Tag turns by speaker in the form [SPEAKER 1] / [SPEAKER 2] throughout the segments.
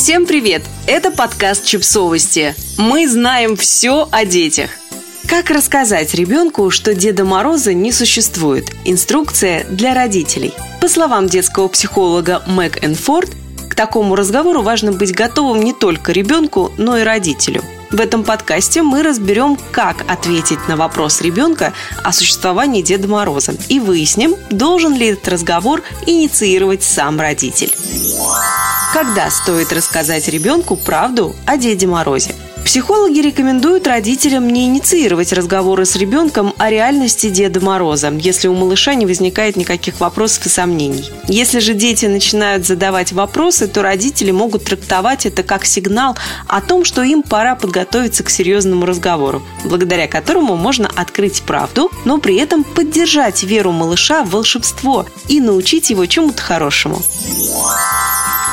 [SPEAKER 1] Всем привет! Это подкаст «Чипсовости». Мы знаем все о детях. Как рассказать ребенку, что Деда Мороза не существует? Инструкция для родителей. По словам детского психолога Мэг Энфорд, к такому разговору важно быть готовым не только ребенку, но и родителю – в этом подкасте мы разберем, как ответить на вопрос ребенка о существовании Деда Мороза и выясним, должен ли этот разговор инициировать сам родитель. Когда стоит рассказать ребенку правду о Деде Морозе? Психологи рекомендуют родителям не инициировать разговоры с ребенком о реальности Деда Мороза, если у малыша не возникает никаких вопросов и сомнений. Если же дети начинают задавать вопросы, то родители могут трактовать это как сигнал о том, что им пора подготовиться к серьезному разговору, благодаря которому можно открыть правду, но при этом поддержать веру малыша в волшебство и научить его чему-то хорошему.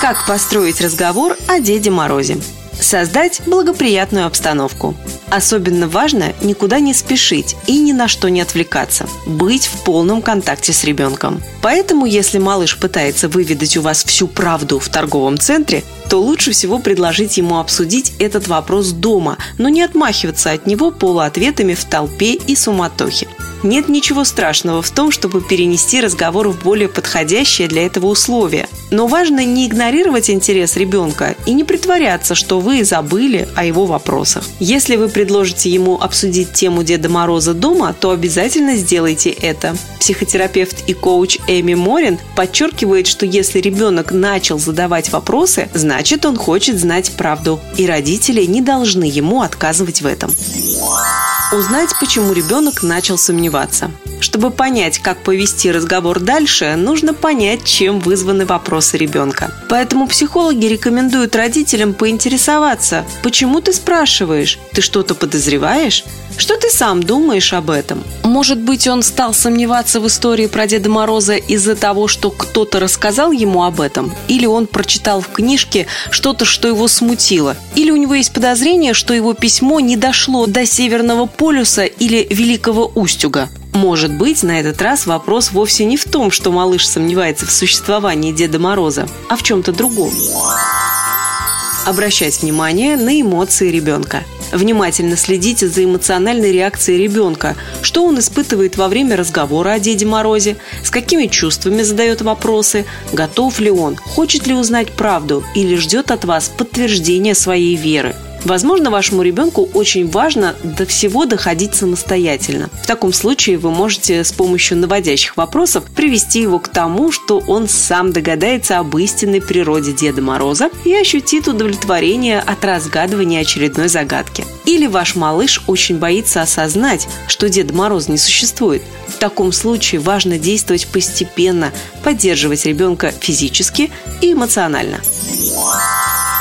[SPEAKER 1] Как построить разговор о Деде Морозе? Создать благоприятную обстановку. Особенно важно никуда не спешить и ни на что не отвлекаться. Быть в полном контакте с ребенком. Поэтому, если малыш пытается выведать у вас всю правду в торговом центре, то лучше всего предложить ему обсудить этот вопрос дома, но не отмахиваться от него полуответами в толпе и суматохе. Нет ничего страшного в том, чтобы перенести разговор в более подходящее для этого условие. Но важно не игнорировать интерес ребенка и не притворяться, что вы забыли о его вопросах. Если вы предложите ему обсудить тему Деда Мороза дома, то обязательно сделайте это. Психотерапевт и коуч Эми Морин подчеркивает, что если ребенок начал задавать вопросы, значит он хочет знать правду, и родители не должны ему отказывать в этом. Узнать, почему ребенок начал сомневаться. Чтобы понять, как повести разговор дальше, нужно понять, чем вызваны вопросы ребенка. Поэтому психологи рекомендуют родителям поинтересоваться, почему ты спрашиваешь, ты что-то подозреваешь? Что ты сам думаешь об этом? Может быть, он стал сомневаться в истории про Деда Мороза из-за того, что кто-то рассказал ему об этом? Или он прочитал в книжке что-то, что его смутило? Или у него есть подозрение, что его письмо не дошло до Северного полюса или Великого Устюга? Может быть, на этот раз вопрос вовсе не в том, что малыш сомневается в существовании Деда Мороза, а в чем-то другом. Обращать внимание на эмоции ребенка. Внимательно следите за эмоциональной реакцией ребенка, что он испытывает во время разговора о Деде Морозе, с какими чувствами задает вопросы, готов ли он, хочет ли узнать правду или ждет от вас подтверждения своей веры. Возможно, вашему ребенку очень важно до всего доходить самостоятельно. В таком случае вы можете с помощью наводящих вопросов привести его к тому, что он сам догадается об истинной природе Деда Мороза и ощутит удовлетворение от разгадывания очередной загадки. Или ваш малыш очень боится осознать, что Деда Мороз не существует. В таком случае важно действовать постепенно, поддерживать ребенка физически и эмоционально.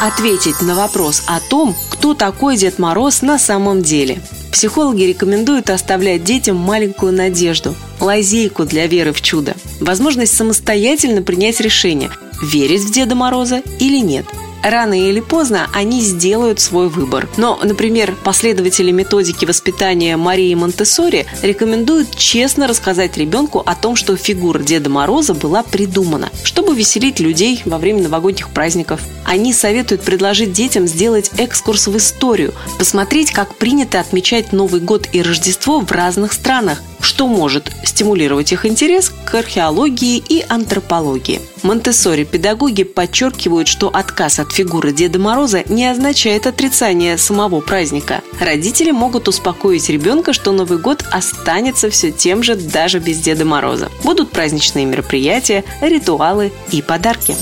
[SPEAKER 1] Ответить на вопрос о том, кто такой Дед Мороз на самом деле. Психологи рекомендуют оставлять детям маленькую надежду, лазейку для веры в чудо, возможность самостоятельно принять решение, верить в Деда Мороза или нет – рано или поздно они сделают свой выбор. Но, например, последователи методики воспитания Марии Монтессори рекомендуют честно рассказать ребенку о том, что фигура Деда Мороза была придумана, чтобы веселить людей во время новогодних праздников. Они советуют предложить детям сделать экскурс в историю, посмотреть, как принято отмечать Новый год и Рождество в разных странах, что может стимулировать их интерес к археологии и антропологии. Монтессори педагоги подчеркивают, что отказ от фигуры Деда Мороза не означает отрицание самого праздника. Родители могут успокоить ребенка, что Новый год останется все тем же даже без Деда Мороза. Будут праздничные мероприятия, ритуалы и подарки.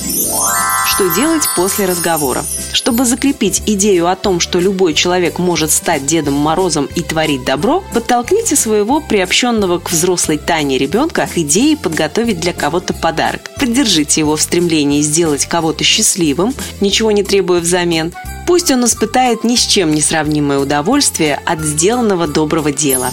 [SPEAKER 1] Что делать после разговора? Чтобы закрепить идею о том, что любой человек может стать Дедом Морозом и творить добро, подтолкните своего приобщенного к взрослой Тане ребенка к идее подготовить для кого-то подарок. Поддержите его в стремлении сделать кого-то счастливым, ничего не требуя взамен. Пусть он испытает ни с чем не сравнимое удовольствие от сделанного доброго дела.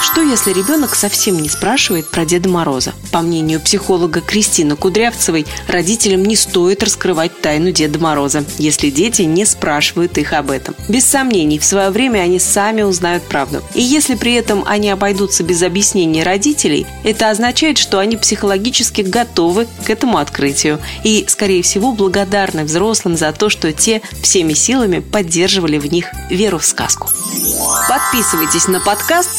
[SPEAKER 1] Что если ребенок совсем не спрашивает про Деда Мороза? По мнению психолога Кристины Кудрявцевой, родителям не стоит раскрывать тайну Деда Мороза, если дети не спрашивают их об этом. Без сомнений, в свое время они сами узнают правду. И если при этом они обойдутся без объяснений родителей, это означает, что они психологически готовы к этому открытию и, скорее всего, благодарны взрослым за то, что те всеми силами поддерживали в них веру в сказку. Подписывайтесь на подкаст,